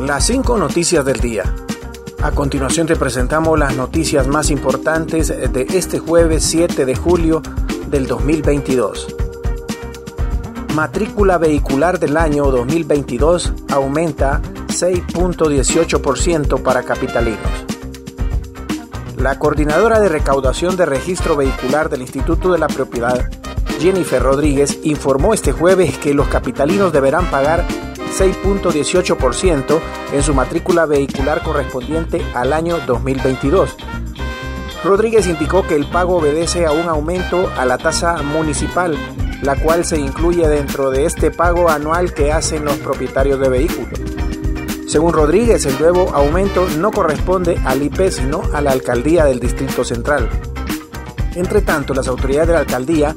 Las cinco noticias del día. A continuación te presentamos las noticias más importantes de este jueves 7 de julio del 2022. Matrícula vehicular del año 2022 aumenta 6.18% para capitalinos. La coordinadora de recaudación de registro vehicular del Instituto de la Propiedad, Jennifer Rodríguez, informó este jueves que los capitalinos deberán pagar 6.18% en su matrícula vehicular correspondiente al año 2022. Rodríguez indicó que el pago obedece a un aumento a la tasa municipal, la cual se incluye dentro de este pago anual que hacen los propietarios de vehículos. Según Rodríguez, el nuevo aumento no corresponde al IP, sino a la alcaldía del Distrito Central. Entre tanto, las autoridades de la alcaldía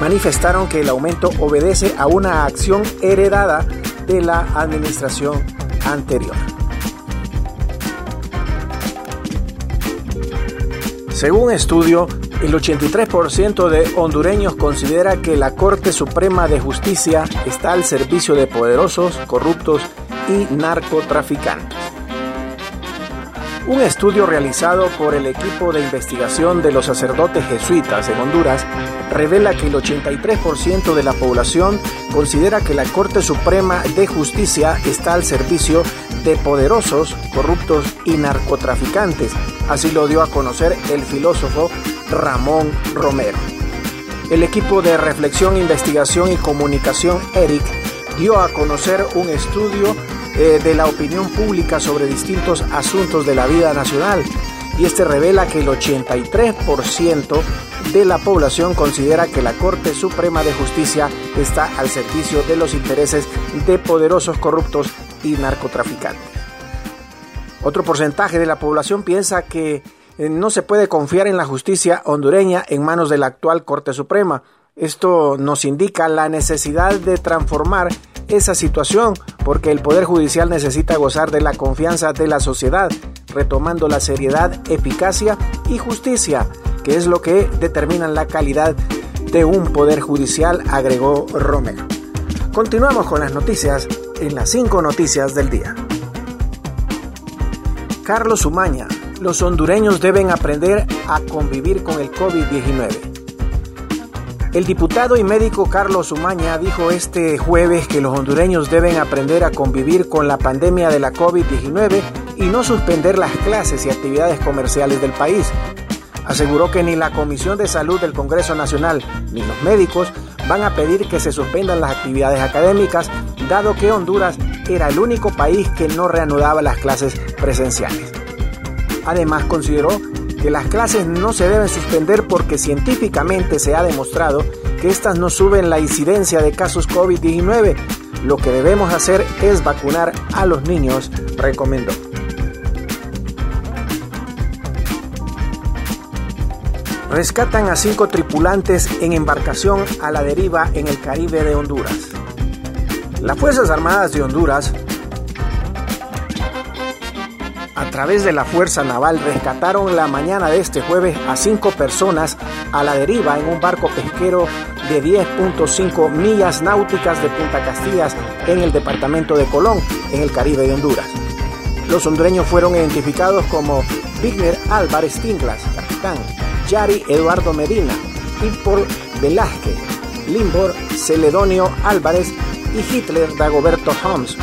manifestaron que el aumento obedece a una acción heredada de la administración anterior. Según estudio, el 83% de hondureños considera que la Corte Suprema de Justicia está al servicio de poderosos, corruptos y narcotraficantes. Un estudio realizado por el equipo de investigación de los sacerdotes jesuitas en Honduras revela que el 83% de la población considera que la Corte Suprema de Justicia está al servicio de poderosos, corruptos y narcotraficantes. Así lo dio a conocer el filósofo Ramón Romero. El equipo de reflexión, investigación y comunicación ERIC dio a conocer un estudio eh, de la opinión pública sobre distintos asuntos de la vida nacional y este revela que el 83% de la población considera que la Corte Suprema de Justicia está al servicio de los intereses de poderosos corruptos y narcotraficantes. Otro porcentaje de la población piensa que eh, no se puede confiar en la justicia hondureña en manos de la actual Corte Suprema. Esto nos indica la necesidad de transformar esa situación porque el Poder Judicial necesita gozar de la confianza de la sociedad, retomando la seriedad, eficacia y justicia, que es lo que determinan la calidad de un Poder Judicial, agregó Romero. Continuamos con las noticias en las cinco noticias del día. Carlos Umaña, los hondureños deben aprender a convivir con el COVID-19. El diputado y médico Carlos Umaña dijo este jueves que los hondureños deben aprender a convivir con la pandemia de la COVID-19 y no suspender las clases y actividades comerciales del país. Aseguró que ni la Comisión de Salud del Congreso Nacional ni los médicos van a pedir que se suspendan las actividades académicas, dado que Honduras era el único país que no reanudaba las clases presenciales. Además, consideró que las clases no se deben suspender porque científicamente se ha demostrado que estas no suben la incidencia de casos COVID-19. Lo que debemos hacer es vacunar a los niños, recomendó. Rescatan a cinco tripulantes en embarcación a la deriva en el Caribe de Honduras. Las Fuerzas Armadas de Honduras a través de la Fuerza Naval rescataron la mañana de este jueves a cinco personas a la deriva en un barco pesquero de 10.5 millas náuticas de Punta Castillas en el departamento de Colón, en el Caribe de Honduras. Los hondureños fueron identificados como Wigner Álvarez Tinglas, capitán, Yari Eduardo Medina, Impol Velázquez, Limbor Celedonio Álvarez y Hitler Dagoberto Holmes,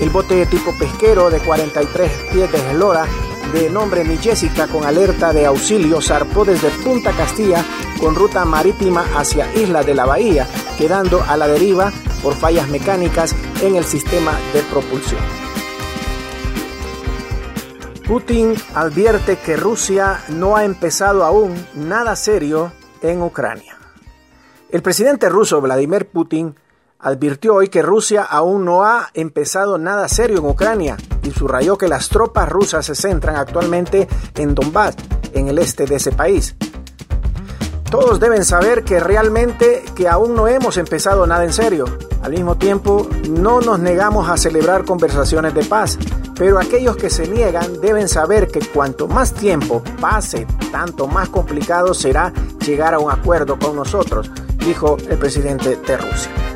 el bote de tipo pesquero de 43 pies de eslora de nombre Mi Jessica con alerta de auxilio zarpó desde Punta Castilla con ruta marítima hacia Isla de la Bahía, quedando a la deriva por fallas mecánicas en el sistema de propulsión. Putin advierte que Rusia no ha empezado aún nada serio en Ucrania. El presidente ruso Vladimir Putin advirtió hoy que Rusia aún no ha empezado nada serio en Ucrania y subrayó que las tropas rusas se centran actualmente en Donbass, en el este de ese país. Todos deben saber que realmente que aún no hemos empezado nada en serio. Al mismo tiempo, no nos negamos a celebrar conversaciones de paz, pero aquellos que se niegan deben saber que cuanto más tiempo pase, tanto más complicado será llegar a un acuerdo con nosotros, dijo el presidente de Rusia.